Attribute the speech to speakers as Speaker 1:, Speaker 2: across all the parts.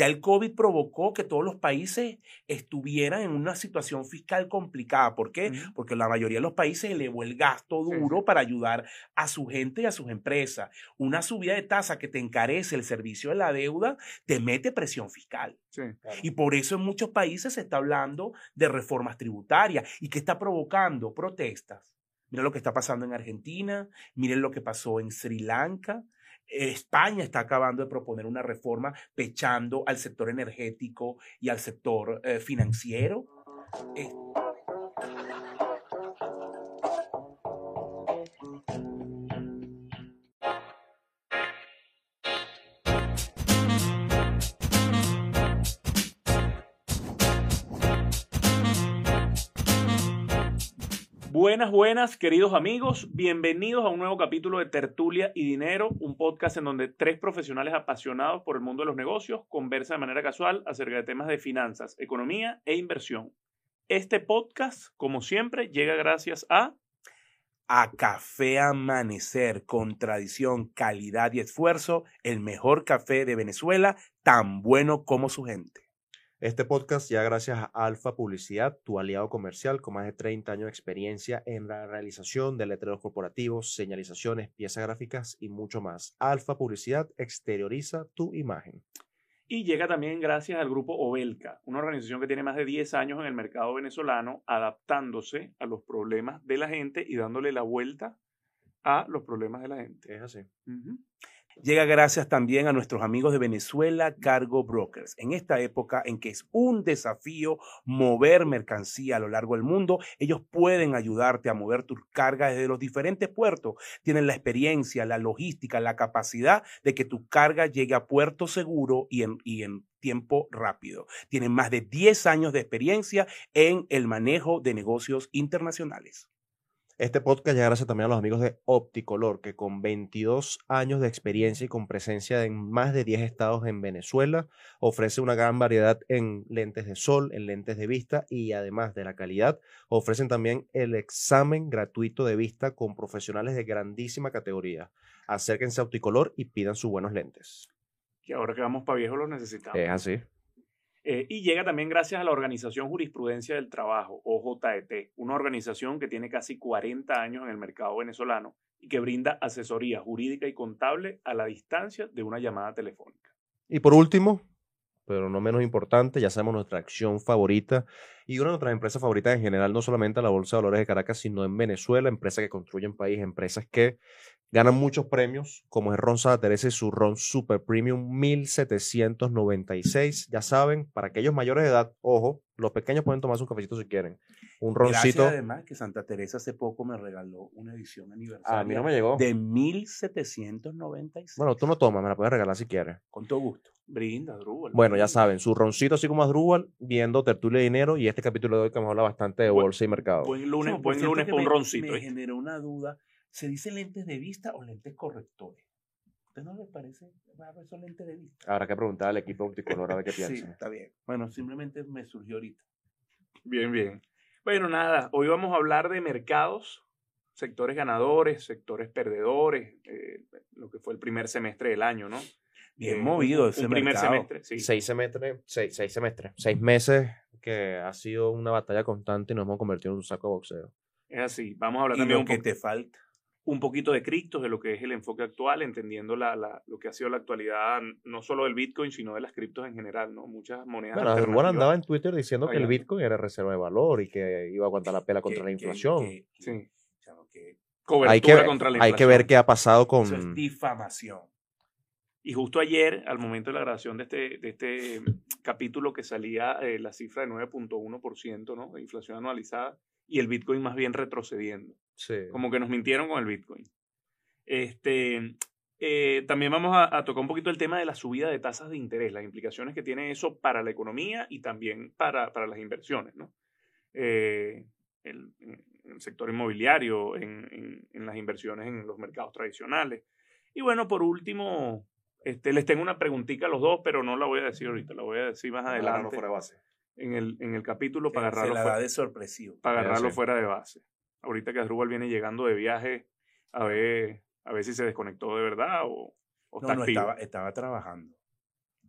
Speaker 1: Ya el COVID provocó que todos los países estuvieran en una situación fiscal complicada. ¿Por qué? Porque la mayoría de los países elevó el gasto duro para ayudar a su gente y a sus empresas. Una subida de tasa que te encarece el servicio de la deuda te mete presión fiscal. Y por eso en muchos países se está hablando de reformas tributarias y que está provocando protestas. Miren lo que está pasando en Argentina, miren lo que pasó en Sri Lanka, España está acabando de proponer una reforma pechando al sector energético y al sector eh, financiero.
Speaker 2: Buenas, buenas, queridos amigos. Bienvenidos a un nuevo capítulo de Tertulia y Dinero, un podcast en donde tres profesionales apasionados por el mundo de los negocios conversan de manera casual acerca de temas de finanzas, economía e inversión. Este podcast, como siempre, llega gracias a...
Speaker 1: A Café Amanecer, con tradición, calidad y esfuerzo, el mejor café de Venezuela, tan bueno como su gente.
Speaker 3: Este podcast ya gracias a Alfa Publicidad, tu aliado comercial con más de 30 años de experiencia en la realización de letreros corporativos, señalizaciones, piezas gráficas y mucho más. Alfa Publicidad exterioriza tu imagen.
Speaker 2: Y llega también gracias al grupo Obelca, una organización que tiene más de 10 años en el mercado venezolano, adaptándose a los problemas de la gente y dándole la vuelta a los problemas de la gente.
Speaker 3: Es así.
Speaker 1: Llega gracias también a nuestros amigos de Venezuela Cargo Brokers. En esta época en que es un desafío mover mercancía a lo largo del mundo, ellos pueden ayudarte a mover tus cargas desde los diferentes puertos. Tienen la experiencia, la logística, la capacidad de que tu carga llegue a puerto seguro y en, y en tiempo rápido. Tienen más de 10 años de experiencia en el manejo de negocios internacionales.
Speaker 3: Este podcast llega gracias también a los amigos de Opticolor, que con 22 años de experiencia y con presencia en más de 10 estados en Venezuela, ofrece una gran variedad en lentes de sol, en lentes de vista y además de la calidad, ofrecen también el examen gratuito de vista con profesionales de grandísima categoría. Acérquense a Opticolor y pidan sus buenos lentes.
Speaker 2: Que ahora que vamos para viejo los necesitamos.
Speaker 3: Es así.
Speaker 2: Eh, y llega también gracias a la Organización Jurisprudencia del Trabajo, OJT, una organización que tiene casi 40 años en el mercado venezolano y que brinda asesoría jurídica y contable a la distancia de una llamada telefónica.
Speaker 3: Y por último, pero no menos importante, ya sabemos nuestra acción favorita y una de nuestras empresas favoritas en general, no solamente la Bolsa de Valores de Caracas, sino en Venezuela, empresas que construyen país, empresas que Ganan muchos premios, como es Ron Santa Teresa y su Ron Super Premium 1796. Ya saben, para aquellos mayores de edad, ojo, los pequeños pueden tomarse un cafecito si quieren. Un roncito.
Speaker 1: Gracias además que Santa Teresa hace poco me regaló una edición aniversaria.
Speaker 3: A mí no me llegó.
Speaker 1: De 1796.
Speaker 3: Bueno, tú no tomas, me la puedes regalar si quieres.
Speaker 1: Con todo gusto.
Speaker 2: Brinda, Drúbal.
Speaker 3: Bueno, ya saben, su roncito así como Drúbal, viendo Tertulia de Dinero y este capítulo de hoy que hemos hablado bastante de bolsa y mercado.
Speaker 2: Buen lunes, buen lunes con un roncito.
Speaker 1: Me generó una duda ¿Se dice lentes de vista o lentes correctores? ¿Usted no le parece? son lentes de vista.
Speaker 3: Habrá que preguntar al equipo opticolor a ver qué piensa.
Speaker 1: sí, está bien. Bueno, simplemente me surgió ahorita.
Speaker 2: Bien, bien. Bueno, nada, hoy vamos a hablar de mercados, sectores ganadores, sectores perdedores, eh, lo que fue el primer semestre del año, ¿no?
Speaker 1: Bien eh, movido ese
Speaker 3: un primer semestre, sí. Seis semestres, seis, seis semestres, seis meses que ha sido una batalla constante y nos hemos convertido en un saco de boxeo.
Speaker 2: Es así, vamos a hablar
Speaker 1: y
Speaker 2: también
Speaker 1: lo que te falta
Speaker 2: un poquito de criptos, de lo que es el enfoque actual, entendiendo la, la, lo que ha sido la actualidad, no solo del Bitcoin, sino de las criptos en general, ¿no? Muchas monedas.
Speaker 3: Bueno, andaba en Twitter diciendo que el Bitcoin era reserva de valor y que iba a aguantar la pela contra la inflación.
Speaker 2: sí.
Speaker 3: hay que, contra la inflación. Hay que ver qué ha pasado con...
Speaker 1: Eso es difamación.
Speaker 2: Y justo ayer, al momento de la grabación de este, de este capítulo que salía eh, la cifra de 9.1% ¿no? de inflación anualizada y el Bitcoin más bien retrocediendo. Como que nos mintieron con el Bitcoin. Este, eh, también vamos a, tocar un poquito el tema de la subida de tasas de interés, las implicaciones que tiene eso para la economía y también para, para las inversiones, ¿no? Eh, el, el, sector inmobiliario, en, en, las inversiones en los mercados tradicionales. Y bueno, por último, este, les tengo una preguntita a los dos, pero no la voy a decir ahorita, la voy a decir más adelante.
Speaker 3: fuera de base.
Speaker 2: En el, en el capítulo para agarrarlo,
Speaker 1: fuera, de sorpresivo.
Speaker 2: para agarrarlo fuera de base ahorita que Asdrúbal viene llegando de viaje, a ver, a ver si se desconectó de verdad o,
Speaker 1: o no, no, Estaba, estaba trabajando.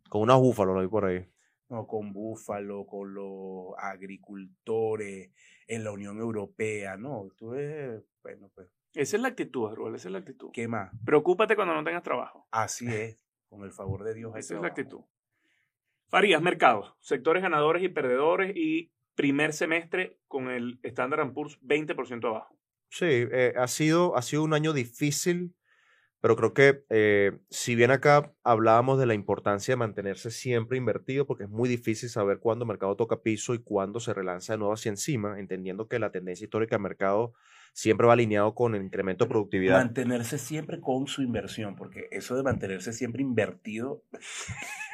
Speaker 3: Con unos búfalos, lo vi por ahí.
Speaker 1: No, con búfalo, con los agricultores, en la Unión Europea, no, tú es, bueno, pues.
Speaker 2: Esa es la actitud, Arrol, esa es la actitud.
Speaker 1: ¿Qué más?
Speaker 2: Preocúpate cuando no tengas trabajo.
Speaker 1: Así es, con el favor de Dios.
Speaker 2: Esa es la actitud. Farías, mercados, sectores ganadores y perdedores y primer semestre con el Standard Poor's 20% abajo.
Speaker 3: Sí, eh, ha, sido, ha sido un año difícil pero creo que eh, si bien acá hablábamos de la importancia de mantenerse siempre invertido, porque es muy difícil saber cuándo el mercado toca piso y cuándo se relanza de nuevo hacia encima, entendiendo que la tendencia histórica del mercado siempre va alineado con el incremento de productividad.
Speaker 1: Mantenerse siempre con su inversión, porque eso de mantenerse siempre invertido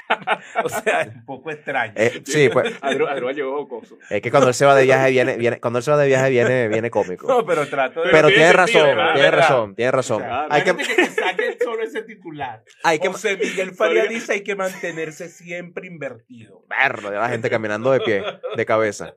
Speaker 1: o sea, es un poco extraño.
Speaker 3: Eh, sí, pues.
Speaker 2: llegó
Speaker 3: Es que cuando él se va de viaje viene, viene, cuando él se va de viaje viene, viene cómico.
Speaker 1: No, pero trato
Speaker 3: de. Pero, tiene, razón, tiene razón, tiene razón,
Speaker 1: hay que... que saquen solo ese titular. Hay que... José Miguel Faría dice hay que mantenerse siempre invertido.
Speaker 3: Verlo, de la gente caminando de pie, de cabeza.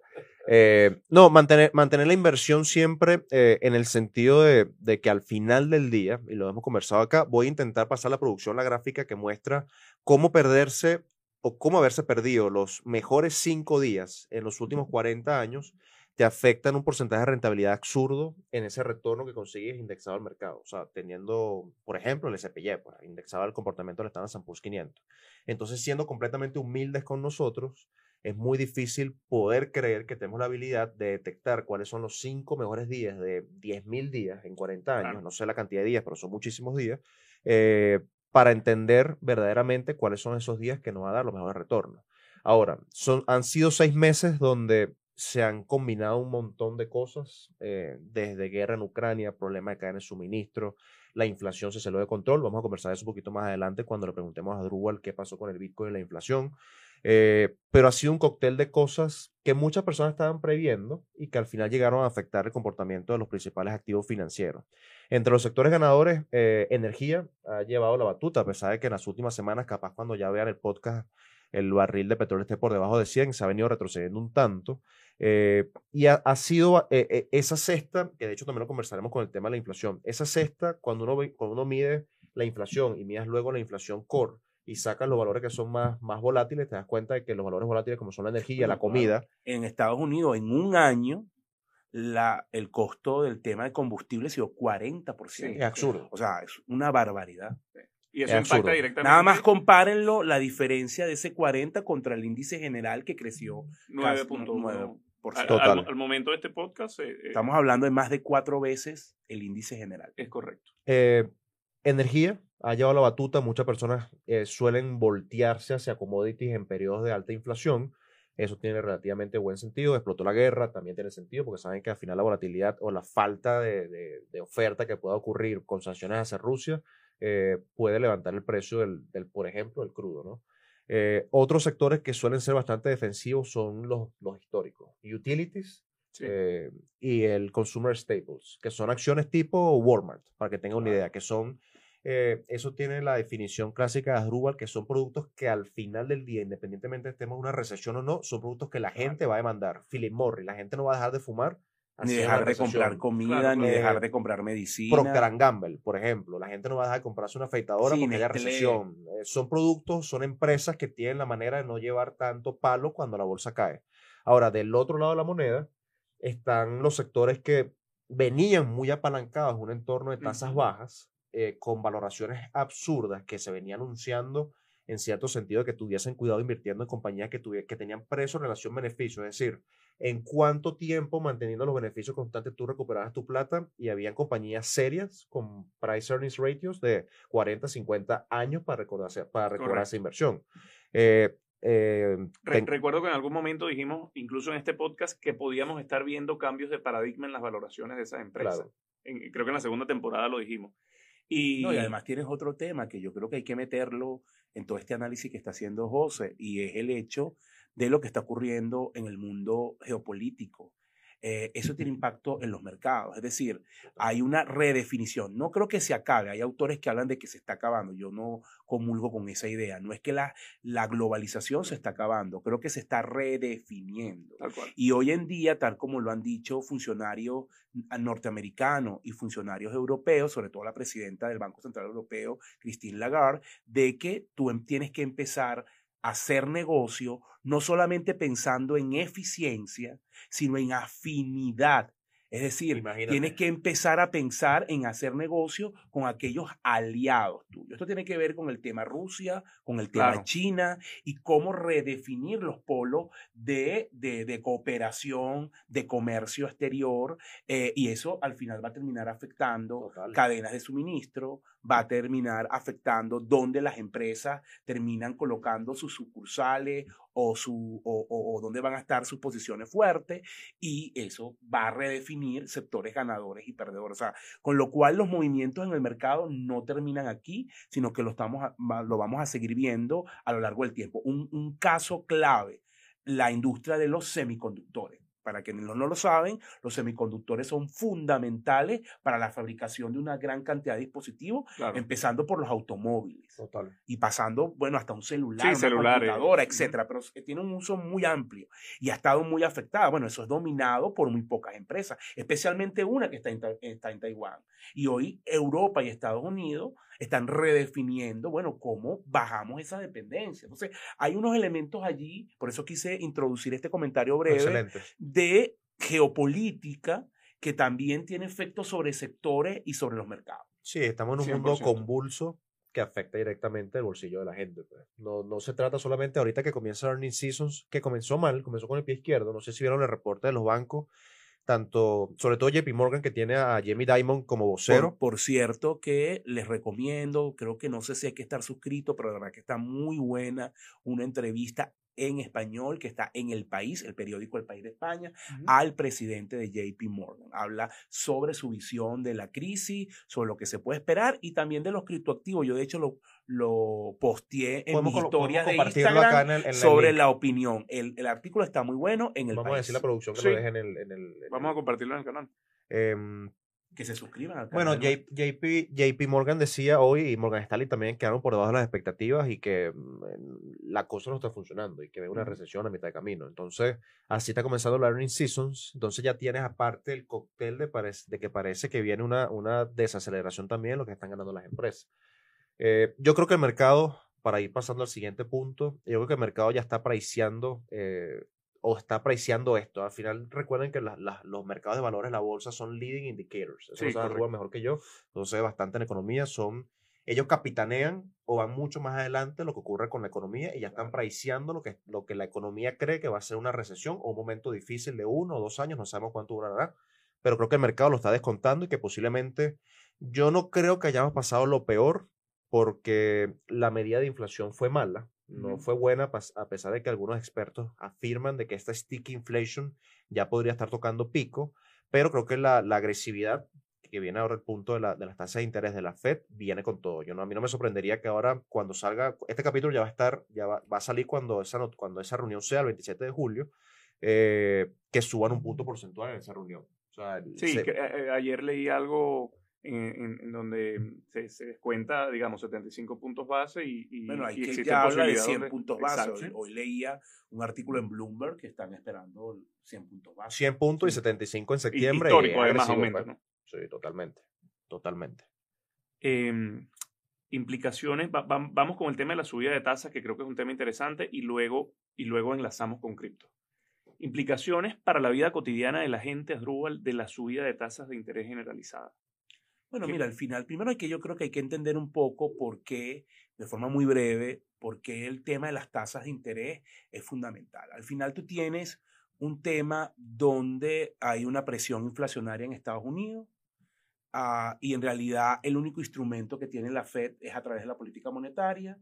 Speaker 3: Eh, no, mantener, mantener la inversión siempre eh, en el sentido de, de, que al final del día, y lo hemos conversado acá, voy a intentar pasar la producción, la gráfica que muestra cómo perderse o cómo haberse perdido los mejores cinco días en los últimos 40 años te afectan un porcentaje de rentabilidad absurdo en ese retorno que consigues indexado al mercado. O sea, teniendo, por ejemplo, el SPY, pues, indexado al comportamiento del Standard Poor's 500. Entonces, siendo completamente humildes con nosotros, es muy difícil poder creer que tenemos la habilidad de detectar cuáles son los cinco mejores días de 10.000 días en 40 años, no sé la cantidad de días, pero son muchísimos días, eh, para entender verdaderamente cuáles son esos días que nos va a dar los mejores retornos. Ahora, son, han sido seis meses donde se han combinado un montón de cosas, eh, desde guerra en Ucrania, problema de cadena de suministro, la inflación se salió de control. Vamos a conversar de eso un poquito más adelante cuando le preguntemos a Drupal qué pasó con el Bitcoin y la inflación. Eh, pero ha sido un cóctel de cosas que muchas personas estaban previendo y que al final llegaron a afectar el comportamiento de los principales activos financieros. Entre los sectores ganadores, eh, energía ha llevado la batuta, a pesar de que en las últimas semanas, capaz cuando ya vean el podcast, el barril de petróleo esté por debajo de 100, se ha venido retrocediendo un tanto. Eh, y ha, sido esa cesta, que de hecho también lo conversaremos con el tema de la inflación, esa cesta, cuando uno, cuando uno mide la inflación y midas luego la inflación core, y sacas los valores que son más, más volátiles, te das cuenta de que los valores volátiles como son la energía, la comida.
Speaker 1: En Estados Unidos, en un año, la, el costo del tema de combustible ha sido 40%.
Speaker 3: es absurdo.
Speaker 1: O sea, es una barbaridad.
Speaker 2: Y eso impacta directamente.
Speaker 1: Nada más compárenlo, la diferencia de ese 40 contra el índice general que creció
Speaker 2: 9.9%. Al, al, momento de este podcast. Eh,
Speaker 1: eh, Estamos hablando de más de cuatro veces el índice general.
Speaker 2: Es correcto.
Speaker 3: Eh, energía, ha llevado la batuta. Muchas personas eh, suelen voltearse hacia commodities en periodos de alta inflación. Eso tiene relativamente buen sentido. Explotó la guerra, también tiene sentido, porque saben que al final la volatilidad o la falta de, oferta que pueda ocurrir con sanciones hacia Rusia eh, puede levantar el precio del, por ejemplo, el crudo. ¿no? Eh, otros sectores que suelen ser bastante defensivos son los, los históricos. Utilities, y el Consumer Staples, que son acciones tipo Walmart, para que tengan una idea, que son eh, eso tiene la definición clásica de Asdrúbal, que son productos que al final del día, independientemente de estemos en una recesión o no, son productos que la gente va a demandar. Philip Morris, la gente no va a dejar de fumar.
Speaker 1: Ni dejar de comprar comida, ni dejar de comprar medicina.
Speaker 3: Procter Gamble, por ejemplo. La gente no va a dejar de comprarse una afeitadora porque haya recesión. Eh, son productos, son empresas que tienen la manera de no llevar tanto palo cuando la bolsa cae. Ahora, del otro lado de la moneda, están los sectores que venían muy apalancados en un entorno de tasas bajas eh, con valoraciones absurdas que se venía anunciando en cierto sentido que tuviesen cuidado invirtiendo en compañías que, que tenían precio relación-beneficio, es decir, en cuánto tiempo manteniendo los beneficios constantes tú recuperabas tu plata y habían compañías serias con price earnings ratios de 40, 50 años para recordar, para recordar esa inversión. Eh,
Speaker 2: eh, recuerdo que en algún momento dijimos, incluso en este podcast, que podíamos estar viendo cambios de paradigma en las valoraciones de esas empresas. creo que en la segunda temporada lo dijimos.
Speaker 1: Y, además tienes otro tema que yo creo que hay que meterlo en todo este análisis que está haciendo José, y es el hecho de lo que está ocurriendo en el mundo geopolítico. Eh, eso tiene impacto en los mercados. Es decir, hay una redefinición. No creo que se acabe. Hay autores que hablan de que se está acabando. Yo no comulgo con esa idea. No es que la, la globalización se está acabando. Creo que se está redefiniendo. Y hoy en día, tal como lo han dicho funcionarios norteamericanos y funcionarios europeos, sobre todo la presidenta del Banco Central Europeo, Christine Lagarde, de que tú em, tienes que empezar hacer negocio no solamente pensando en eficiencia, sino en afinidad es decir, tienes que empezar a pensar en hacer negocio con aquellos aliados tuyos. Esto tiene que ver con el tema Rusia, con el tema China y cómo redefinir los polos de, de, cooperación, de comercio exterior. Eh, y eso al final va a terminar afectando cadenas de suministro, va a terminar afectando dónde las empresas terminan colocando sus sucursales o, su, o, dónde van a estar sus posiciones fuertes y eso va a redefinir sectores ganadores y perdedores. Con lo cual los movimientos en el mercado no terminan aquí, sino que lo, estamos lo vamos a seguir viendo a lo largo del tiempo. Un caso clave, la industria de los semiconductores. Para quienes no lo saben, los semiconductores son fundamentales para la fabricación de una gran cantidad de dispositivos, empezando por los automóviles y pasando, bueno, hasta un celular, una computadora, etcétera, pero tiene un uso muy amplio y ha estado muy afectada. Bueno, eso es dominado por muy pocas empresas, especialmente una que está en, está en Taiwán. Y hoy Europa y Estados Unidos están redefiniendo, bueno, cómo bajamos esa dependencia. Entonces, hay unos elementos allí, por eso quise introducir este comentario breve de geopolítica que también tiene efectos sobre sectores y sobre los mercados.
Speaker 3: Sí, estamos en un mundo convulso que afecta directamente el bolsillo de la gente. Pues. No, no se trata solamente ahorita que comienza Earning Seasons, que comenzó mal, comenzó con el pie izquierdo. No sé si vieron el reporte de los bancos tanto, sobre todo JP Morgan, que tiene a Jamie Dimon como vocero.
Speaker 1: Por, cierto, que les recomiendo, creo que no sé si hay que estar suscrito, pero la verdad que está muy buena una entrevista en español que está en El País, el periódico El País de España, al presidente de JP Morgan. Habla sobre su visión de la crisis, sobre lo que se puede esperar y también de los criptoactivos. Yo de hecho lo, lo posteé en mi historia de Instagram sobre la opinión. El, el, artículo está muy bueno en El
Speaker 3: Vamos
Speaker 1: a
Speaker 3: decir la producción que lo deje en el, en el,
Speaker 2: Vamos a compartirlo en el canal.
Speaker 1: Em, que se suscriban al
Speaker 3: canal. Bueno, JP, JP Morgan decía hoy, y Morgan Stanley también quedaron por debajo de las expectativas y que mm, la cosa no está funcionando y que ve una recesión a mitad de camino. Entonces, así está comenzando la earning seasons. Entonces ya tienes aparte el cóctel de, de que parece que viene una, una desaceleración también en lo que están ganando las empresas. Eh, yo creo que el mercado, para ir pasando al siguiente punto, yo creo que el mercado ya está priceando eh, o está apreciando esto. Al final recuerden que los mercados de valores, la bolsa, son leading indicators. Eso lo sabe mejor que yo. Entonces, bastante en economía. Son, ellos capitanean o van mucho más adelante lo que ocurre con la economía y ya están priceando lo que, lo que la economía cree que va a ser una recesión o un momento difícil de uno o dos años. No sabemos cuánto durará. Pero creo que el mercado lo está descontando y que posiblemente yo no creo que hayamos pasado lo peor porque la medida de inflación fue mala no fue buena a pesar de que algunos expertos afirman de que esta sticky inflation ya podría estar tocando pico, pero creo que la, agresividad que viene ahora el punto de, la, de las tasas de interés de la Fed viene con todo. Yo no, a mí no me sorprendería que ahora cuando salga, este capítulo ya va a estar, ya va, a salir cuando esa, cuando esa reunión sea el 27 de julio, eh, que suban un punto porcentual en esa reunión.
Speaker 2: sí, eh, eh, ayer leí algo en, donde se, se, descuenta, digamos, 75 puntos base y, y
Speaker 1: bueno, hay que ya habla de 100 puntos base. Hoy, leía un artículo en Bloomberg que están esperando 100 puntos base.
Speaker 3: 100 puntos y 75 en septiembre.
Speaker 2: histórico, además, aumento, ¿no?
Speaker 3: Sí, totalmente, totalmente.
Speaker 2: Eh, implicaciones, vamos con el tema de la subida de tasas, que creo que es un tema interesante, y luego, y luego enlazamos con cripto. Implicaciones para la vida cotidiana de la gente, Asdrúbal, de la subida de tasas de interés generalizada.
Speaker 1: Bueno, mira, al final, primero hay que yo creo que hay que entender un poco por qué, de forma muy breve, por qué el tema de las tasas de interés es fundamental. Al final tú tienes un tema donde hay una presión inflacionaria en Estados Unidos ah, y en realidad el único instrumento que tiene la Fed es a través de la política monetaria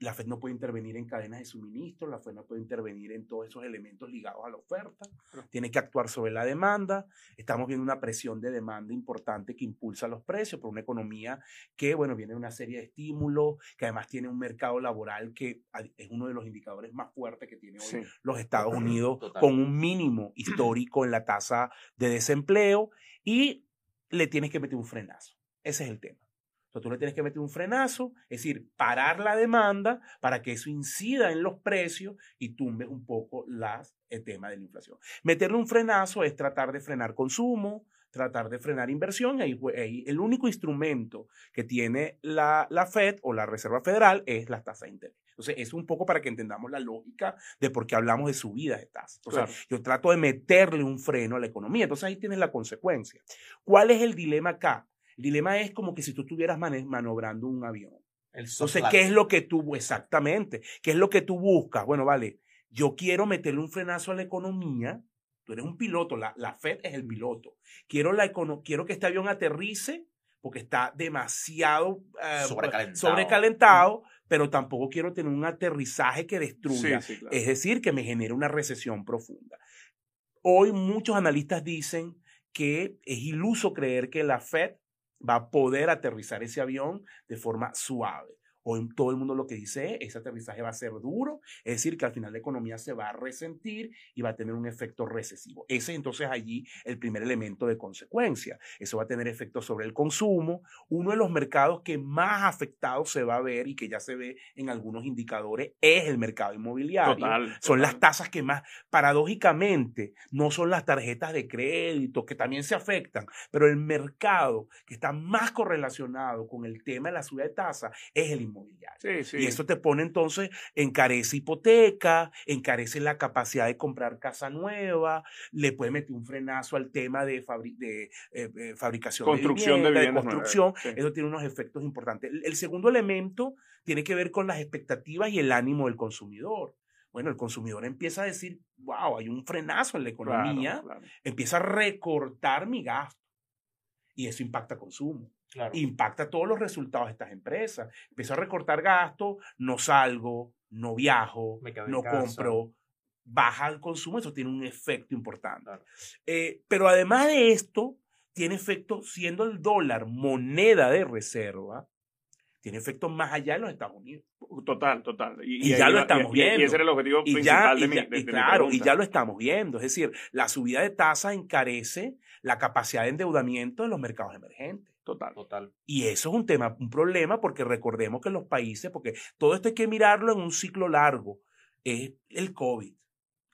Speaker 1: la Fed no puede intervenir en cadenas de suministro, la Fed no puede intervenir en todos esos elementos ligados a la oferta, tiene que actuar sobre la demanda. Estamos viendo una presión de demanda importante que impulsa los precios por una economía que, bueno, viene una serie de estímulos, que además tiene un mercado laboral que es uno de los indicadores más fuertes que tiene hoy los Estados Unidos, con un mínimo histórico en la tasa de desempleo y le tienes que meter un frenazo. Ese es el tema. Entonces tú le tienes que meter un frenazo, es decir, parar la demanda para que eso incida en los precios y tumbe un poco las, el tema de la inflación. Meterle un frenazo es tratar de frenar consumo, tratar de frenar inversión. Y el único instrumento que tiene la, la Fed o la Reserva Federal es la tasa de interés. Entonces, es un poco para que entendamos la lógica de por qué hablamos de subidas de tasas. Entonces, yo trato de meterle un freno a la economía. Entonces, ahí tienes la consecuencia. ¿Cuál es el dilema acá? El dilema es como que si tú estuvieras manobrando un avión. Entonces, ¿qué es lo que tú, exactamente, qué es lo que tú buscas? Bueno, vale, yo quiero meterle un frenazo a la economía. Tú eres un piloto, la, la FED es el piloto. Quiero, la quiero que este avión aterrice porque está demasiado eh, sobrecalentado. pero tampoco quiero tener un aterrizaje que destruya. Es decir, que me genere una recesión profunda. Hoy muchos analistas dicen que es iluso creer que la Fed va a poder aterrizar ese avión de forma suave. Hoy todo el mundo lo que dice es, ese aterrizaje va a ser duro, es decir, que al final la economía se va a resentir y va a tener un efecto recesivo. Ese es entonces allí el primer elemento de consecuencia. Eso va a tener efecto sobre el consumo. Uno de los mercados que más afectado se va a ver y que ya se ve en algunos indicadores es el mercado inmobiliario. Son las tasas que más, paradójicamente, no son las tarjetas de crédito, que también se afectan, pero el mercado que está más correlacionado con el tema de la subida de tasas es el inmobiliario y eso te pone entonces, encarece hipoteca, encarece la capacidad de comprar casa nueva, le puede meter un frenazo al tema de, de eh, eh, fabricación
Speaker 2: construcción de, vivienda,
Speaker 1: de construcción. Eso tiene unos efectos importantes. El, segundo elemento tiene que ver con las expectativas y el ánimo del consumidor bueno, el consumidor empieza a decir, wow, hay un frenazo en la economía, empieza a recortar mi gasto y eso impacta consumo. Impacta todos los resultados de estas empresas. Empiezo a recortar gastos, no salgo, no viajo, no compro, baja el consumo, eso tiene un efecto importante. Eh, pero además de esto, tiene efecto, siendo el dólar moneda de reserva, tiene efectos más allá de los Estados Unidos.
Speaker 2: Total, total.
Speaker 1: Y, ya lo estamos viendo.
Speaker 2: Y ese era el objetivo principal de, mi,
Speaker 1: Claro, y ya lo estamos viendo. Es decir, la subida de tasa encarece la capacidad de endeudamiento de los mercados emergentes.
Speaker 2: Total. Total.
Speaker 1: Y eso es un tema, un problema, porque recordemos que los países, porque todo esto hay que mirarlo en un ciclo largo, es el COVID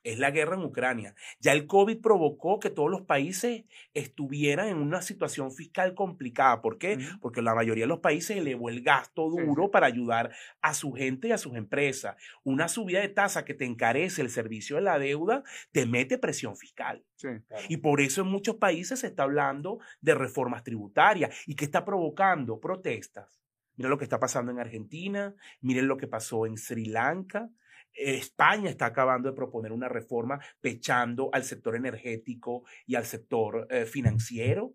Speaker 1: es la guerra en Ucrania. Ya el COVID provocó que todos los países estuvieran en una situación fiscal complicada. ¿Por qué? Porque la mayoría de los países elevó el gasto duro para ayudar a su gente y a sus empresas. Una subida de tasa que te encarece el servicio de la deuda te mete presión fiscal. Y por eso en muchos países se está hablando de reformas tributarias y que está provocando protestas. Miren lo que está pasando en Argentina, miren lo que pasó en Sri Lanka, España está acabando de proponer una reforma pechando al sector energético y al sector eh, financiero.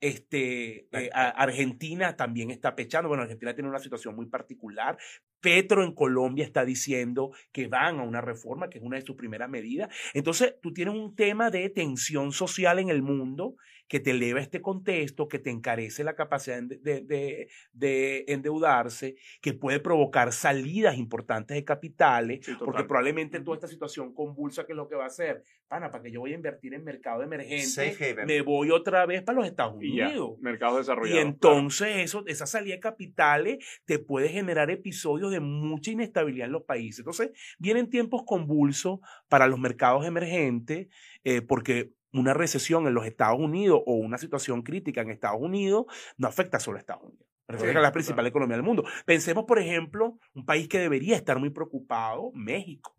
Speaker 1: Este, eh, Argentina también está pechando. Bueno, Argentina tiene una situación muy particular. Petro en Colombia está diciendo que van a una reforma, que es una de sus primeras medidas. Entonces, tú tienes un tema de tensión social en el mundo que te eleva este contexto, que te encarece la capacidad de, de, endeudarse, que puede provocar salidas importantes de capitales, porque probablemente toda esta situación convulsa, que es lo que va a hacer? Pana, para que yo voy a invertir en mercado emergente, me voy otra vez para los Estados Unidos.
Speaker 2: Y mercado desarrollado.
Speaker 1: Y entonces eso, esa salida de capitales te puede generar episodios de mucha inestabilidad en los países. Entonces, vienen tiempos convulsos para los mercados emergentes, eh, porque una recesión en los Estados Unidos o una situación crítica en Estados Unidos no afecta solo a Estados Unidos. es la principal economía del mundo. Pensemos, por ejemplo, un país que debería estar muy preocupado, México,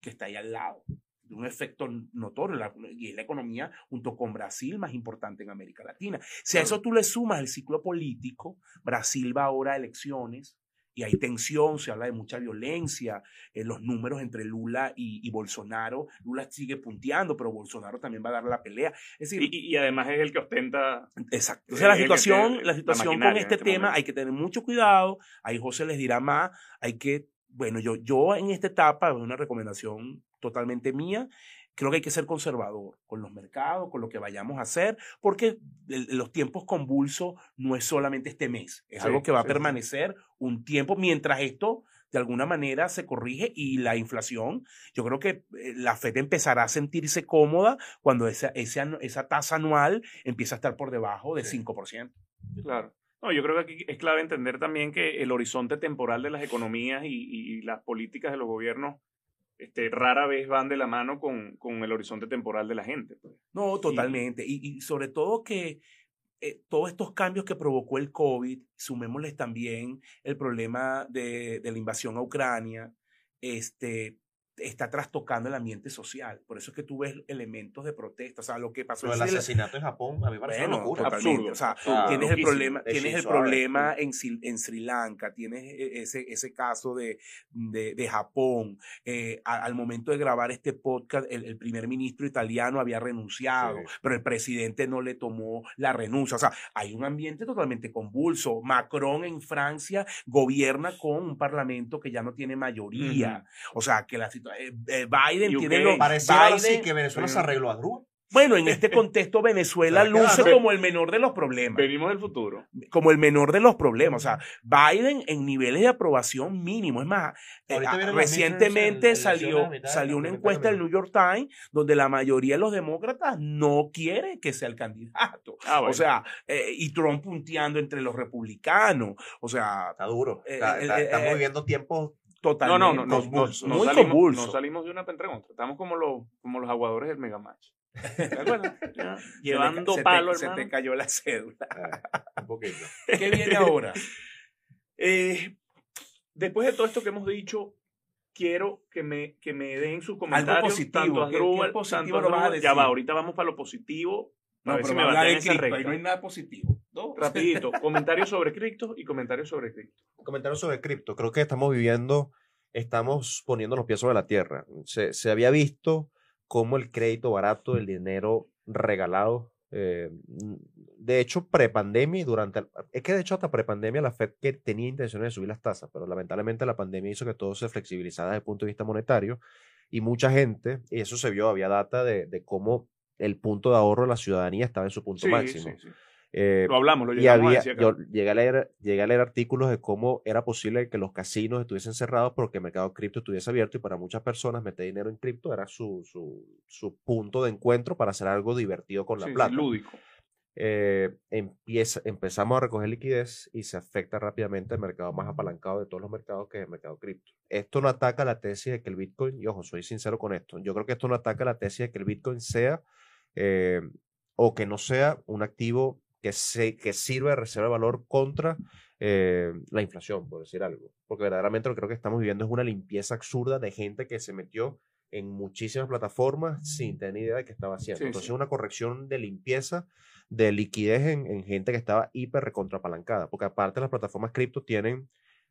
Speaker 1: que está ahí al lado de un efecto notorio y es la economía junto con Brasil más importante en América Latina. Si a eso tú le sumas el ciclo político, Brasil va ahora a elecciones, y hay tensión, se habla de mucha violencia, en los números entre Lula y, Bolsonaro, Lula sigue punteando, pero Bolsonaro también va a dar la pelea.
Speaker 2: Es decir, y, además es el que ostenta.
Speaker 1: Exacto. O sea, la situación, la situación con este, este tema hay que tener mucho cuidado, ahí José les dirá más, hay que, bueno, yo, yo en esta etapa, es una recomendación totalmente mía, creo que hay que ser conservador con los mercados, con lo que vayamos a hacer, porque los tiempos convulsos no es solamente este mes, es algo que va a permanecer un tiempo mientras esto de alguna manera se corrige y la inflación, yo creo que eh, la FED empezará a sentirse cómoda cuando esa, esa, esa tasa anual empieza a estar por debajo del 5%.
Speaker 2: Claro. No, yo creo que aquí es clave entender también que el horizonte temporal de las economías y, y las políticas de los gobiernos este, rara vez van de la mano con, con el horizonte temporal de la gente. Pues.
Speaker 1: No, totalmente. Y, y, sobre todo que eh, todos estos cambios que provocó el COVID, sumémosles también el problema de, de la invasión a Ucrania, este, está trastocando el ambiente social. Por eso es que tú ves elementos de protesta. O sea, lo que pasó
Speaker 3: Pero el asesinato en Japón, a mí me parece una locura.
Speaker 1: Absurdo. O sea, tienes el problema, tienes el problema en, en, Sri Lanka, tienes e, ese, ese caso de, de, de Japón. Eh, al momento de grabar este podcast, el, primer ministro italiano había renunciado, pero el presidente no le tomó la renuncia. O sea, hay un ambiente totalmente convulso. Macron en Francia gobierna con un parlamento que ya no tiene mayoría. O sea, que la situación Biden tiene
Speaker 3: lo Biden, que Venezuela se arregló a grúa.
Speaker 1: Bueno, en este contexto Venezuela luce como el menor de los problemas.
Speaker 2: Venimos del futuro.
Speaker 1: Como el menor de los problemas. O sea, Biden en niveles de aprobación mínimo. Es más, eh, recientemente salió, salió una encuesta del New York Times donde la mayoría de los demócratas no quiere que sea el candidato. Ah, o sea, y Trump punteando entre los republicanos. O sea...
Speaker 3: Está duro. estamos viviendo tiempos
Speaker 2: Totalmente. No, no, no, no, no, salimos, no salimos de una pentra Estamos como los, como los aguadores del Megamatch. Llevando palo,
Speaker 1: Se te cayó la cédula.
Speaker 3: Ah, un poquito.
Speaker 1: ¿Qué viene ahora?
Speaker 2: Eh, después de todo esto que hemos dicho, quiero que me, que me den sus comentarios. Algo
Speaker 1: positivo. Tanto positivo
Speaker 2: tanto a Ya va, ahorita vamos para lo positivo.
Speaker 1: No, pero me a de cripto, ahí no hay nada positivo.
Speaker 2: Rapidito, comentarios sobre cripto y comentarios sobre cripto.
Speaker 3: Comentarios sobre cripto. Creo que estamos viviendo, estamos poniendo los pies sobre la tierra. Se, se había visto cómo el crédito barato, el dinero regalado, eh, de hecho, prepandemia y durante, es que de hecho hasta prepandemia la Fed que tenía intenciones de subir las tasas, pero lamentablemente la pandemia hizo que todo se flexibilizara desde el punto de vista monetario y mucha gente, y eso se vio, había data de, de cómo el punto de ahorro de la ciudadanía estaba en su punto máximo.
Speaker 2: Eh, lo hablamos, lo
Speaker 3: llegamos y había, Yo llegué a, leer, llegué a leer artículos de cómo era posible que los casinos estuviesen cerrados porque el mercado cripto estuviese abierto y para muchas personas meter dinero en cripto era su, su, su, punto de encuentro para hacer algo divertido con la plata.
Speaker 2: lúdico.
Speaker 3: Eh, empieza, empezamos a recoger liquidez y se afecta rápidamente el mercado más apalancado de todos los mercados que es el mercado cripto. Esto no ataca la tesis de que el Bitcoin, y ojo, soy sincero con esto, yo creo que esto no ataca la tesis de que el Bitcoin sea eh, o que no sea un activo que, se, que sirve de reserva de valor contra eh, la inflación, por decir algo. Porque verdaderamente lo que creo que estamos viviendo es una limpieza absurda de gente que se metió en muchísimas plataformas sin tener idea de qué estaba haciendo. Entonces, una corrección de limpieza, de liquidez en, gente que estaba hiper recontrapalancada. Porque aparte las plataformas cripto tienen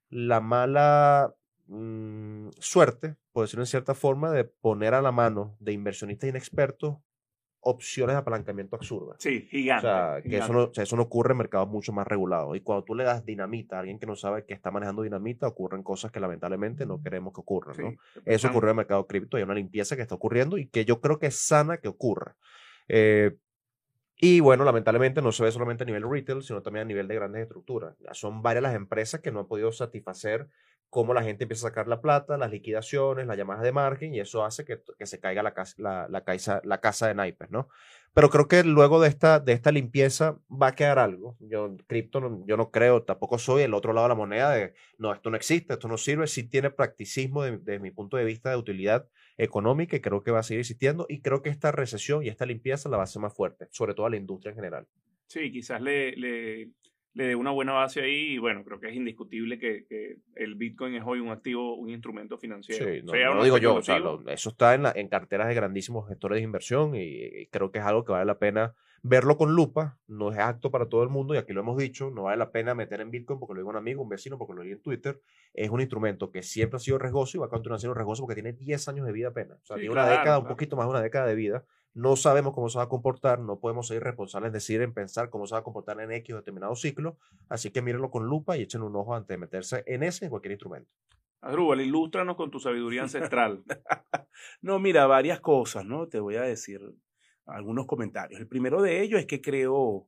Speaker 3: la mala mm, suerte, por decirlo en cierta forma, de poner a la mano de inversionistas inexpertos opciones de apalancamiento absurdas.
Speaker 2: Sí, gigante.
Speaker 3: O sea, que Eso, no, eso no ocurre en mercados mucho más regulados. Y cuando tú le das dinamita a alguien que no sabe que está manejando dinamita, ocurren cosas que lamentablemente no queremos que ocurran. ¿no? Eso ocurrió en el mercado cripto, hay una limpieza que está ocurriendo y que yo creo que es sana que ocurra. Eh, y bueno, lamentablemente no se ve solamente a nivel retail, sino también a nivel de grandes estructuras. Son varias las empresas que no han podido satisfacer cómo la gente empieza a sacar la plata, las liquidaciones, las llamadas de marketing, y eso hace que, que se caiga la, casa, la, la, casa, la casa de naipes, ¿no? Pero creo que luego de esta, de esta limpieza va a quedar algo. Yo, cripto, yo no creo, tampoco soy el otro lado de la moneda de, no, esto no existe, esto no sirve, sí tiene practicismo desde mi punto de vista de utilidad económica y creo que va a seguir existiendo, y creo que esta recesión y esta limpieza la va a hacer más fuerte, sobre todo a la industria en general.
Speaker 2: Sí, quizás le le dé una buena base ahí y bueno, creo que es indiscutible que, que, el Bitcoin es hoy un activo, un instrumento financiero.
Speaker 3: Sí, no, digo yo, o sea, eso está en, la, en carteras de grandísimos gestores de inversión y, creo que es algo que vale la pena verlo con lupa, no es acto para todo el mundo y aquí lo hemos dicho, no vale la pena meter en Bitcoin porque lo digo un amigo, un vecino, porque lo leí en Twitter, es un instrumento que siempre ha sido riesgoso y va a continuar siendo riesgoso porque tiene 10 años de vida apenas, o sea, tiene una década, un poquito más de una década de vida no sabemos cómo se va a comportar, no podemos ser responsables, decir, en pensar cómo se va a comportar en X o determinado ciclo, así que mírenlo con lupa y echen un ojo antes de meterse en ese en cualquier instrumento.
Speaker 2: Adrúbal, ilústranos con tu sabiduría ancestral.
Speaker 1: no, mira, varias cosas, ¿no? Te voy a decir algunos comentarios. El primero de ellos es que creo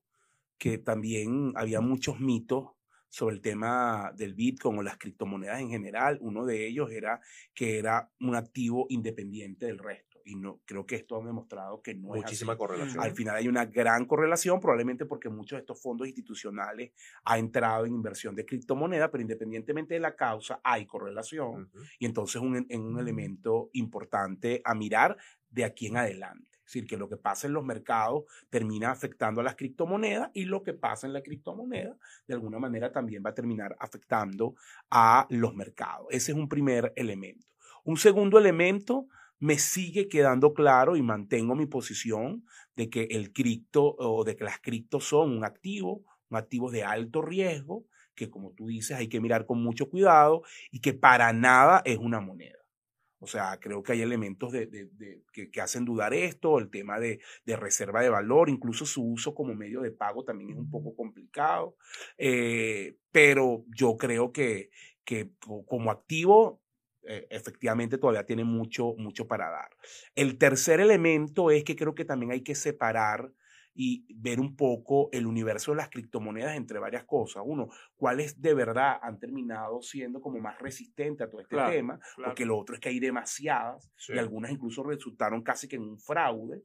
Speaker 1: que también había muchos mitos sobre el tema del Bitcoin o las criptomonedas en general. Uno de ellos era que era un activo independiente del resto y no creo que esto ha demostrado que no
Speaker 3: Muchísima
Speaker 1: es
Speaker 3: correlación.
Speaker 1: Al final hay una gran correlación, probablemente porque muchos de estos fondos institucionales han entrado en inversión de criptomonedas, pero independientemente de la causa, hay correlación. Y entonces es un, un elemento importante a mirar de aquí en adelante. Es decir, que lo que pasa en los mercados termina afectando a las criptomonedas y lo que pasa en la criptomoneda de alguna manera también va a terminar afectando a los mercados. Ese es un primer elemento. Un segundo elemento, me sigue quedando claro y mantengo mi posición de que el cripto o de que las criptos son un activo, un activo de alto riesgo, que como tú dices hay que mirar con mucho cuidado y que para nada es una moneda. O sea, creo que hay elementos de, que, hacen dudar esto, el tema de, reserva de valor, incluso su uso como medio de pago también es un poco complicado. Eh, pero yo creo que, que como activo, eh, efectivamente todavía tiene mucho, mucho para dar. El tercer elemento es que creo que también hay que separar y ver un poco el universo de las criptomonedas entre varias cosas. Uno, cuáles de verdad han terminado siendo como más resistentes a todo este tema, porque lo otro es que hay demasiadas y algunas incluso resultaron casi que en un fraude.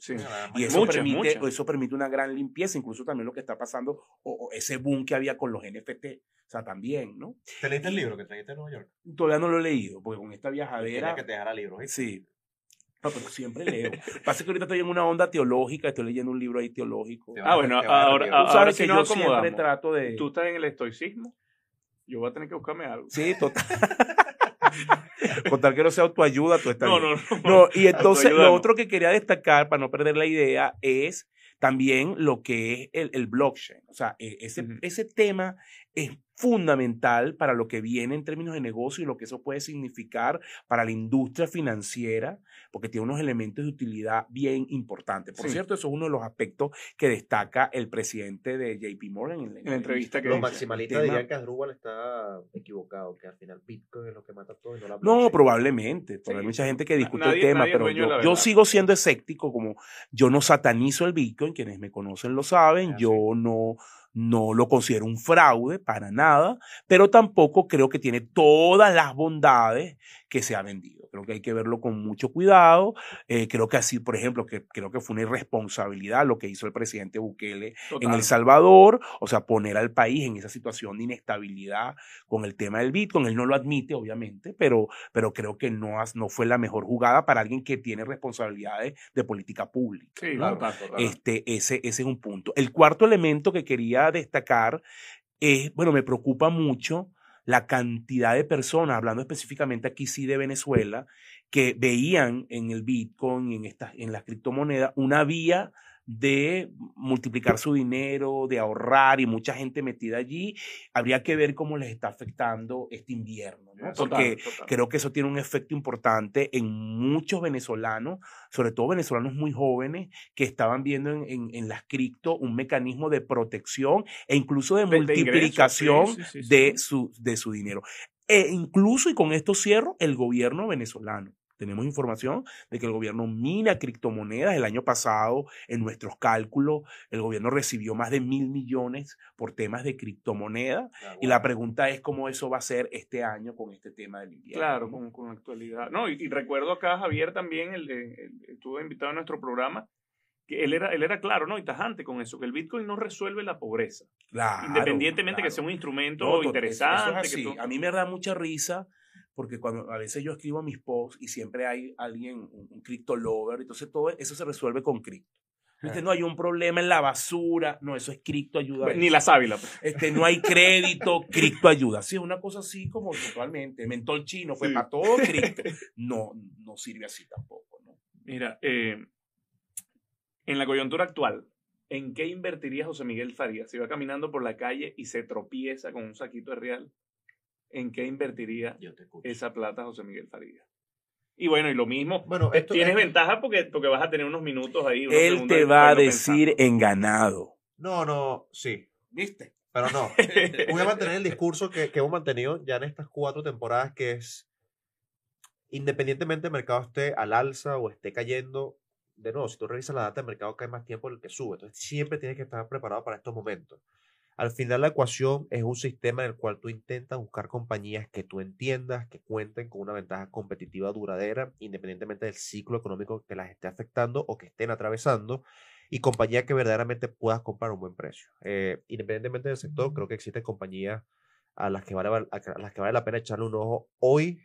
Speaker 1: Y eso, permite, eso permite una gran limpieza, incluso también lo que está pasando, o, ese boom que había con los NFT. O sea, también, ¿no?
Speaker 3: ¿Te leíste el libro que trajiste de Nueva York?
Speaker 1: Todavía no lo he leído, porque con esta viajadera...
Speaker 3: Tienes que te dejar libro.
Speaker 1: Sí, pero siempre leo. Pasa que ahorita estoy en una onda teológica, estoy leyendo un libro ahí teológico.
Speaker 2: Ah, bueno, ahora, ahora que yo
Speaker 1: siempre trato de...
Speaker 2: ¿Tú estás en el estoicismo? Yo voy a tener que buscarme algo.
Speaker 1: Sí, total. Con tal que no sea autoayuda, tú estás no, no, no, no. y entonces lo otro que quería destacar, para no perder la idea, es también lo que es el, blockchain. O sea, e, ese, ese tema es fundamental para lo que viene en términos de negocio y lo que eso puede significar para la industria financiera, porque tiene unos elementos de utilidad bien importantes. Por cierto, eso es uno de los aspectos que destaca el presidente de JP Morgan
Speaker 2: en la, entrevista que
Speaker 3: Los maximalistas dirían que Asdrúbal está equivocado, que al final Bitcoin es lo que mata todo y no la
Speaker 1: No, probablemente. Hay mucha gente que discute el tema, pero yo, yo, sigo siendo escéptico, como yo no satanizo el Bitcoin, quienes me conocen lo saben, ah, yo no no lo considero un fraude para nada, pero tampoco creo que tiene todas las bondades que se ha vendido. Creo que hay que verlo con mucho cuidado. Eh, creo que así, por ejemplo, que creo que fue una irresponsabilidad lo que hizo el presidente Bukele en El Salvador, o sea, poner al país en esa situación de inestabilidad con el tema del Bitcoin. Él no lo admite, obviamente, pero, pero creo que no, no fue la mejor jugada para alguien que tiene responsabilidades de política pública. Sí, Este, ese, ese es un punto. El cuarto elemento que quería destacar es, bueno, me preocupa mucho la cantidad de personas, hablando específicamente aquí sí de Venezuela, que veían en el Bitcoin, en, estas, en las criptomonedas, una vía de multiplicar su dinero, de ahorrar y mucha gente metida allí, habría que ver cómo les está afectando este invierno, ¿no? Porque creo que eso tiene un efecto importante en muchos venezolanos, sobre todo venezolanos muy jóvenes, que estaban viendo en, en, las cripto un mecanismo de protección e incluso de, multiplicación de, su, de su dinero. E incluso, y con esto cierro, el gobierno venezolano. Tenemos información de que el gobierno mina criptomonedas. El año pasado, en nuestros cálculos, el gobierno recibió más de mil millones por temas de criptomonedas. Ah, y la pregunta es cómo eso va a ser este año con este tema del invierno.
Speaker 2: Claro, con, con actualidad. No, y, recuerdo acá, Javier también, el, estuvo invitado a nuestro programa, que él era, él era claro, ¿no? Y tajante con eso, que el Bitcoin no resuelve la pobreza. Claro. Independientemente que sea un instrumento interesante.
Speaker 1: A mí me da mucha risa porque cuando a veces yo escribo mis posts y siempre hay alguien, un, crypto lover, entonces todo eso se resuelve con cripto. No hay un problema en la basura, no, eso es cripto ayuda.
Speaker 2: Ni la sábila. Pues.
Speaker 1: Este, no hay crédito, cripto ayuda. Sí, es una cosa así como totalmente. Mentol chino fue para todo cripto. No, no sirve así tampoco. ¿no?
Speaker 2: Mira, eh, en la coyuntura actual, ¿en qué invertiría José Miguel Farías? Si va caminando por la calle y se tropieza con un saquito de real, en qué invertiría esa plata José Miguel Farías. Y bueno, y lo mismo, bueno, eh, tienes ventaja porque, porque vas a tener unos minutos ahí.
Speaker 1: Él te va a decir en ganado.
Speaker 3: No, no, sí.
Speaker 1: ¿Viste?
Speaker 3: Pero no. Voy a mantener el discurso que, que hemos mantenido ya en estas cuatro temporadas, que es, independientemente del mercado esté al alza o esté cayendo, de nuevo, si tú revisas la data del mercado, cae más tiempo el que sube. Entonces, siempre tienes que estar preparado para estos momentos. Al final la ecuación es un sistema en el cual tú intentas buscar compañías que tú entiendas, que cuenten con una ventaja competitiva duradera, independientemente del ciclo económico que las esté afectando o que estén atravesando, y compañías que verdaderamente puedas comprar a un buen precio. Eh, independientemente del sector, creo que existen compañías a las que, vale, a las que vale la pena echarle un ojo hoy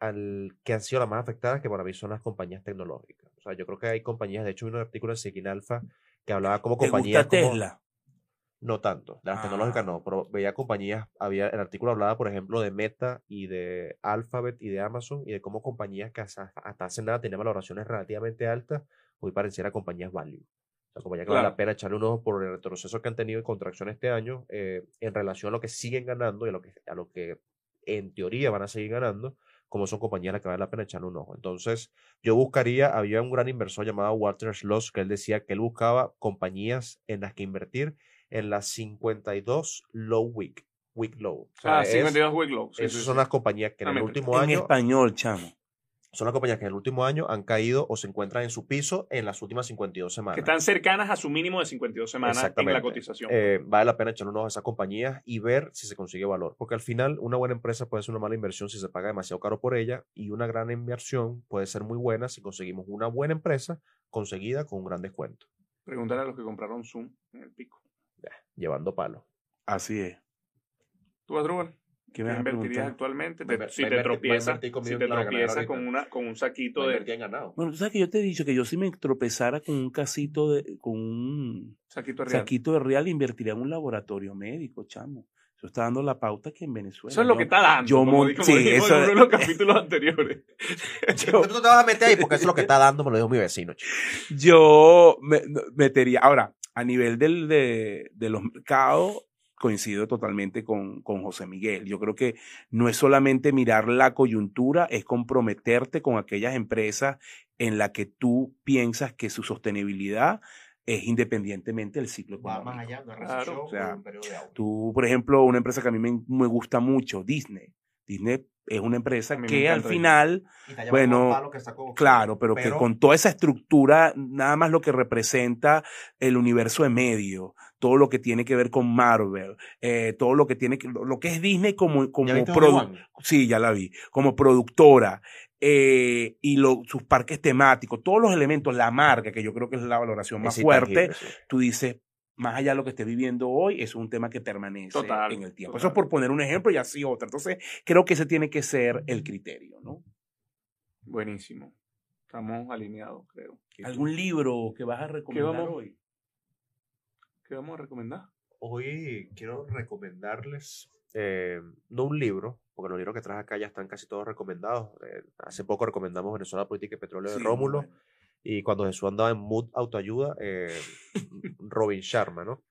Speaker 3: al que han sido las más afectadas, que para mí son las compañías tecnológicas. O sea, yo creo que hay compañías, de hecho, hay un artículo en Sequin Alpha que hablaba como compañías.
Speaker 1: ¿Te Tesla?
Speaker 3: No tanto, las tecnológicas no, ah. pero veía compañías, había, el artículo hablaba, por ejemplo, de Meta y de Alphabet y de Amazon y de cómo compañías que hasta, hace nada tenían valoraciones relativamente altas, hoy parecieran compañías value. O sea, compañías que vale la pena echarle un ojo por el retroceso que han tenido en contracción este año eh, en relación a lo que siguen ganando y a lo que, a lo que en teoría van a seguir ganando, como son compañías a las que vale la pena echarle un ojo. Entonces, yo buscaría, había un gran inversor llamado Walter Schloss que él decía que él buscaba compañías en las que invertir en las 52 low week, week low.
Speaker 2: ah, 52 week low.
Speaker 3: esas son las compañías que en el último año.
Speaker 1: En español, chamo.
Speaker 3: Son las compañías que en el último año han caído o se encuentran en su piso en las últimas 52 semanas.
Speaker 2: Que están cercanas a su mínimo de 52 semanas en la cotización.
Speaker 3: Eh, vale la pena echar un ojo a esas compañías y ver si se consigue valor. Porque al final, una buena empresa puede ser una mala inversión si se paga demasiado caro por ella. Y una gran inversión puede ser muy buena si conseguimos una buena empresa conseguida con un gran descuento.
Speaker 2: Preguntar a los que compraron Zoom en el pico
Speaker 3: llevando palo.
Speaker 1: Así es.
Speaker 2: ¿Tú, Adrúbal? ¿Qué me invertirías actualmente? si, te tropiezas, si te tropiezas con, una, con un saquito de...
Speaker 1: Bueno, tú sabes que yo te he dicho que yo si me tropezara con un casito de... con un
Speaker 2: saquito de real,
Speaker 1: saquito de real invertiría en un laboratorio médico, chamo. Eso está dando la pauta que en Venezuela.
Speaker 2: Eso es lo que está dando. Yo como, sí, eso en uno de los capítulos anteriores.
Speaker 3: yo, tú te vas a meter ahí porque eso es lo que está dando, me lo dijo mi vecino. Chico.
Speaker 1: Yo me, metería. Ahora, a nivel del, de, de los mercados, coincido totalmente con, con, José Miguel. Yo creo que no es solamente mirar la coyuntura, es comprometerte con aquellas empresas en las que tú piensas que su sostenibilidad es independientemente del ciclo económico. más allá, o sea, Tú, por ejemplo, una empresa que a mí me, me gusta mucho, Disney. Disney es una empresa que al final, bueno, claro, pero, que con toda esa estructura, nada más lo que representa el universo de medio, todo lo que tiene que ver con Marvel, eh, todo lo que tiene que, lo que es Disney como, como sí, ya la vi, como productora, eh, y sus parques temáticos, todos los elementos, la marca, que yo creo que es la valoración más fuerte, tú dices, más allá de lo que esté viviendo hoy, es un tema que permanece en el tiempo. Eso es por poner un ejemplo y así otra. Entonces, creo que ese tiene que ser el criterio, ¿no?
Speaker 2: Buenísimo. Estamos alineados, creo.
Speaker 1: ¿Algún libro que vas a recomendar hoy?
Speaker 2: ¿Qué vamos a recomendar?
Speaker 3: Hoy quiero recomendarles, eh, no un libro, porque los libros que traes acá ya están casi todos recomendados. Eh, hace poco recomendamos Venezuela Política y Petróleo de Rómulo. Y cuando Jesús andaba en mood autoayuda, eh, Robin Sharma, ¿no?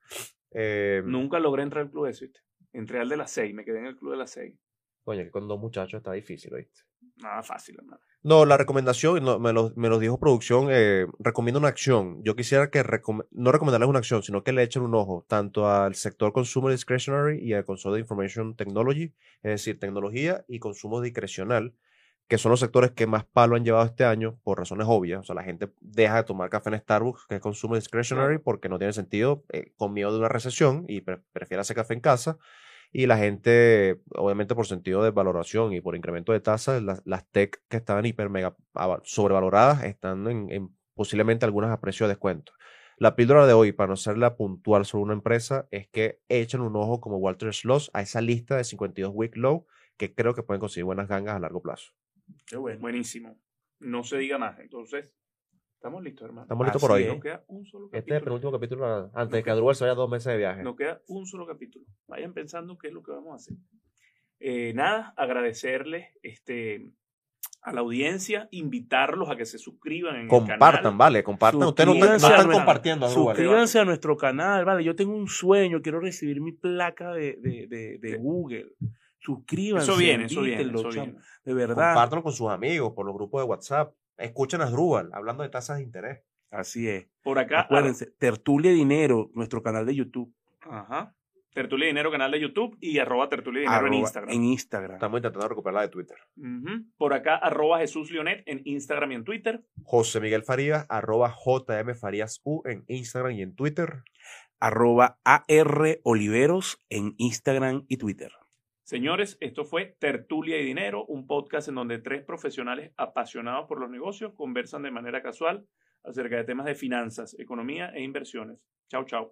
Speaker 2: Eh, Nunca logré entrar al club de ¿viste? Entré al de las seis, me quedé en el club de las seis.
Speaker 3: Coño, que con dos muchachos está difícil, ¿viste?
Speaker 2: Nada fácil, hermano.
Speaker 3: No, la recomendación, me, lo, me lo dijo producción, eh, recomiendo una acción. Yo quisiera que, no recomendarles una acción, sino que le echen un ojo tanto al sector Consumer Discretionary y al Consumer Information Technology, es decir, tecnología y consumo discrecional, que son los sectores que más palo han llevado este año por razones obvias. O sea, la gente deja de tomar café en Starbucks, que es consumo discretionary, porque no tiene sentido, eh, con miedo de una recesión y prefiere hacer café en casa. Y la gente, obviamente por sentido de valoración y por incremento de tasas, las, tech que estaban hiper mega sobrevaloradas están en, posiblemente algunas a precio de descuento. La píldora de hoy, para no serla puntual sobre una empresa, es que echen un ojo como Walter Schloss a esa lista de 52 week low que creo que pueden conseguir buenas gangas a largo plazo.
Speaker 2: Qué bueno. Buenísimo. No se diga más. Entonces, estamos listos, hermano.
Speaker 3: Estamos listos por hoy.
Speaker 2: ¿no? queda un solo capítulo.
Speaker 3: Este es el penúltimo capítulo antes de que Adrúbal se vaya dos meses de viaje.
Speaker 2: Nos queda un solo capítulo. Vayan pensando qué es lo que vamos a hacer. Eh, nada, agradecerles este, a la audiencia, invitarlos a que se suscriban en
Speaker 3: compartan, el canal. vale, compartan. Ustedes no, están compartiendo.
Speaker 1: Suscríbanse a nuestro canal, vale. Yo tengo un sueño, quiero recibir mi placa de, de, de, de Google. Suscríbanse.
Speaker 2: Eso viene, eso viene, eso viene.
Speaker 1: De verdad.
Speaker 3: Compártanlo con sus amigos, por los grupos de WhatsApp. Escuchen a Drubal hablando de tasas de interés.
Speaker 1: Así es.
Speaker 2: Por acá.
Speaker 1: Acuérdense, Tertulia Dinero, nuestro canal de YouTube.
Speaker 2: Ajá. Tertulia Dinero, canal de YouTube y arroba Tertulia Dinero en Instagram.
Speaker 1: En Instagram.
Speaker 3: Estamos intentando recuperarla de Twitter.
Speaker 2: Por acá, arroba Jesús Leonet en Instagram y en Twitter.
Speaker 3: José Miguel Farías, arroba JM Farías U en Instagram y en Twitter.
Speaker 1: Arroba AR Oliveros en Instagram y Twitter.
Speaker 2: Señores, esto fue Tertulia y Dinero, un podcast en donde tres profesionales apasionados por los negocios conversan de manera casual acerca de temas de finanzas, economía e inversiones. Chao, chao.